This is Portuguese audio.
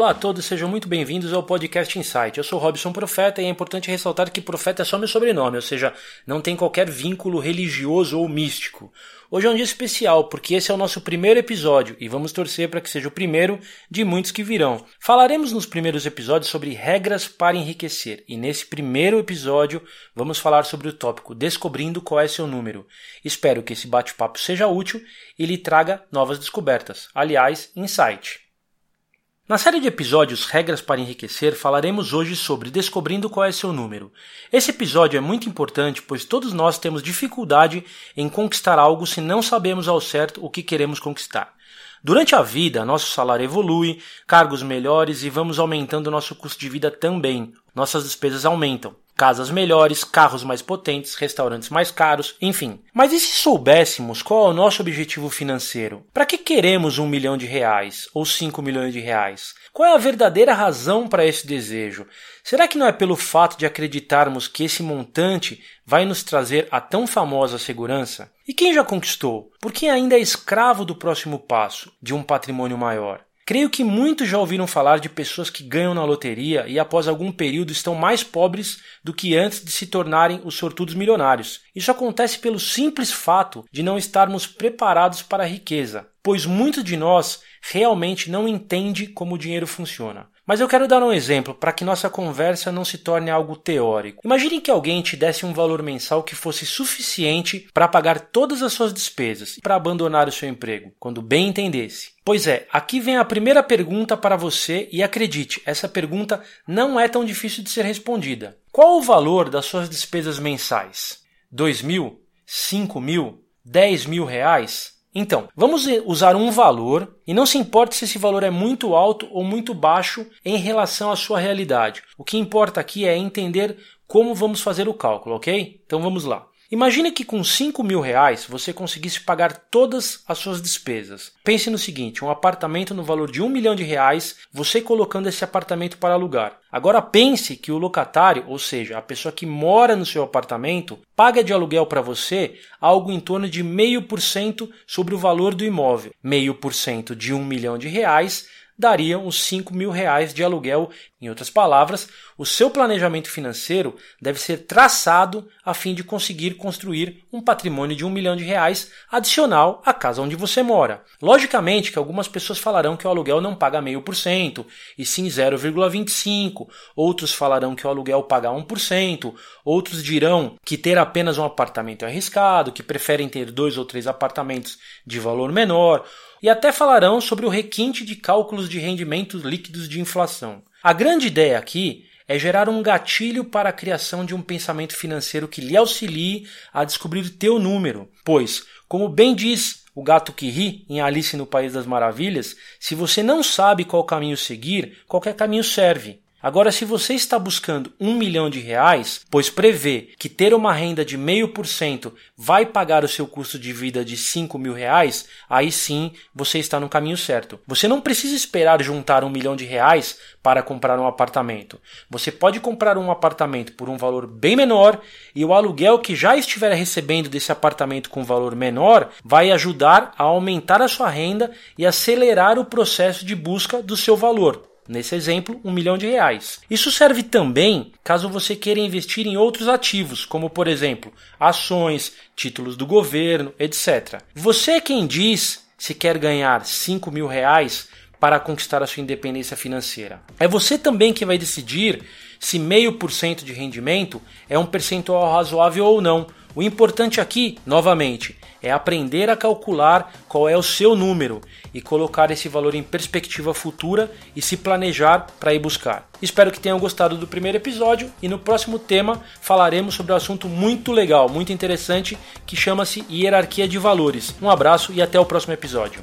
Olá a todos, sejam muito bem-vindos ao podcast Insight. Eu sou Robson Profeta e é importante ressaltar que Profeta é só meu sobrenome, ou seja, não tem qualquer vínculo religioso ou místico. Hoje é um dia especial porque esse é o nosso primeiro episódio e vamos torcer para que seja o primeiro de muitos que virão. Falaremos nos primeiros episódios sobre regras para enriquecer e nesse primeiro episódio vamos falar sobre o tópico Descobrindo qual é seu número. Espero que esse bate-papo seja útil e lhe traga novas descobertas. Aliás, insight. Na série de episódios Regras para Enriquecer, falaremos hoje sobre descobrindo qual é seu número. Esse episódio é muito importante, pois todos nós temos dificuldade em conquistar algo se não sabemos ao certo o que queremos conquistar. Durante a vida, nosso salário evolui, cargos melhores e vamos aumentando nosso custo de vida também. Nossas despesas aumentam casas melhores, carros mais potentes, restaurantes mais caros, enfim. Mas e se soubéssemos qual é o nosso objetivo financeiro? Para que queremos um milhão de reais ou cinco milhões de reais? Qual é a verdadeira razão para esse desejo? Será que não é pelo fato de acreditarmos que esse montante vai nos trazer a tão famosa segurança? E quem já conquistou? Por quem ainda é escravo do próximo passo, de um patrimônio maior? Creio que muitos já ouviram falar de pessoas que ganham na loteria e após algum período estão mais pobres do que antes de se tornarem os sortudos milionários. Isso acontece pelo simples fato de não estarmos preparados para a riqueza, pois muitos de nós realmente não entende como o dinheiro funciona. Mas eu quero dar um exemplo para que nossa conversa não se torne algo teórico. Imagine que alguém te desse um valor mensal que fosse suficiente para pagar todas as suas despesas e para abandonar o seu emprego, quando bem entendesse. Pois é, aqui vem a primeira pergunta para você e acredite, essa pergunta não é tão difícil de ser respondida. Qual o valor das suas despesas mensais? Dois mil? Cinco mil? Dez mil reais? Então, vamos usar um valor e não se importa se esse valor é muito alto ou muito baixo em relação à sua realidade. O que importa aqui é entender como vamos fazer o cálculo, ok? Então vamos lá. Imagine que com 5 mil reais você conseguisse pagar todas as suas despesas. Pense no seguinte: um apartamento no valor de um milhão de reais, você colocando esse apartamento para alugar. Agora pense que o locatário, ou seja, a pessoa que mora no seu apartamento, paga de aluguel para você algo em torno de meio por cento sobre o valor do imóvel. Meio por cento de um milhão de reais daria uns 5 mil reais de aluguel. Em outras palavras, o seu planejamento financeiro deve ser traçado a fim de conseguir construir um patrimônio de um milhão de reais adicional à casa onde você mora. Logicamente que algumas pessoas falarão que o aluguel não paga meio por cento, e sim 0,25%, outros falarão que o aluguel paga 1%, outros dirão que ter apenas um apartamento é arriscado, que preferem ter dois ou três apartamentos de valor menor, e até falarão sobre o requinte de cálculos de rendimentos líquidos de inflação. A grande ideia aqui é gerar um gatilho para a criação de um pensamento financeiro que lhe auxilie a descobrir teu número, pois, como bem diz o gato que ri em Alice no País das Maravilhas, se você não sabe qual caminho seguir, qualquer caminho serve. Agora, se você está buscando um milhão de reais, pois prevê que ter uma renda de meio por cento vai pagar o seu custo de vida de cinco mil reais, aí sim você está no caminho certo. Você não precisa esperar juntar um milhão de reais para comprar um apartamento. Você pode comprar um apartamento por um valor bem menor e o aluguel que já estiver recebendo desse apartamento com valor menor vai ajudar a aumentar a sua renda e acelerar o processo de busca do seu valor. Nesse exemplo, um milhão de reais. Isso serve também caso você queira investir em outros ativos, como por exemplo ações, títulos do governo, etc. Você é quem diz se quer ganhar 5 mil reais para conquistar a sua independência financeira. É você também que vai decidir se meio por cento de rendimento é um percentual razoável ou não, O importante aqui, novamente, é aprender a calcular qual é o seu número e colocar esse valor em perspectiva futura e se planejar para ir buscar. Espero que tenham gostado do primeiro episódio e no próximo tema falaremos sobre um assunto muito legal, muito interessante que chama-se hierarquia de valores. Um abraço e até o próximo episódio.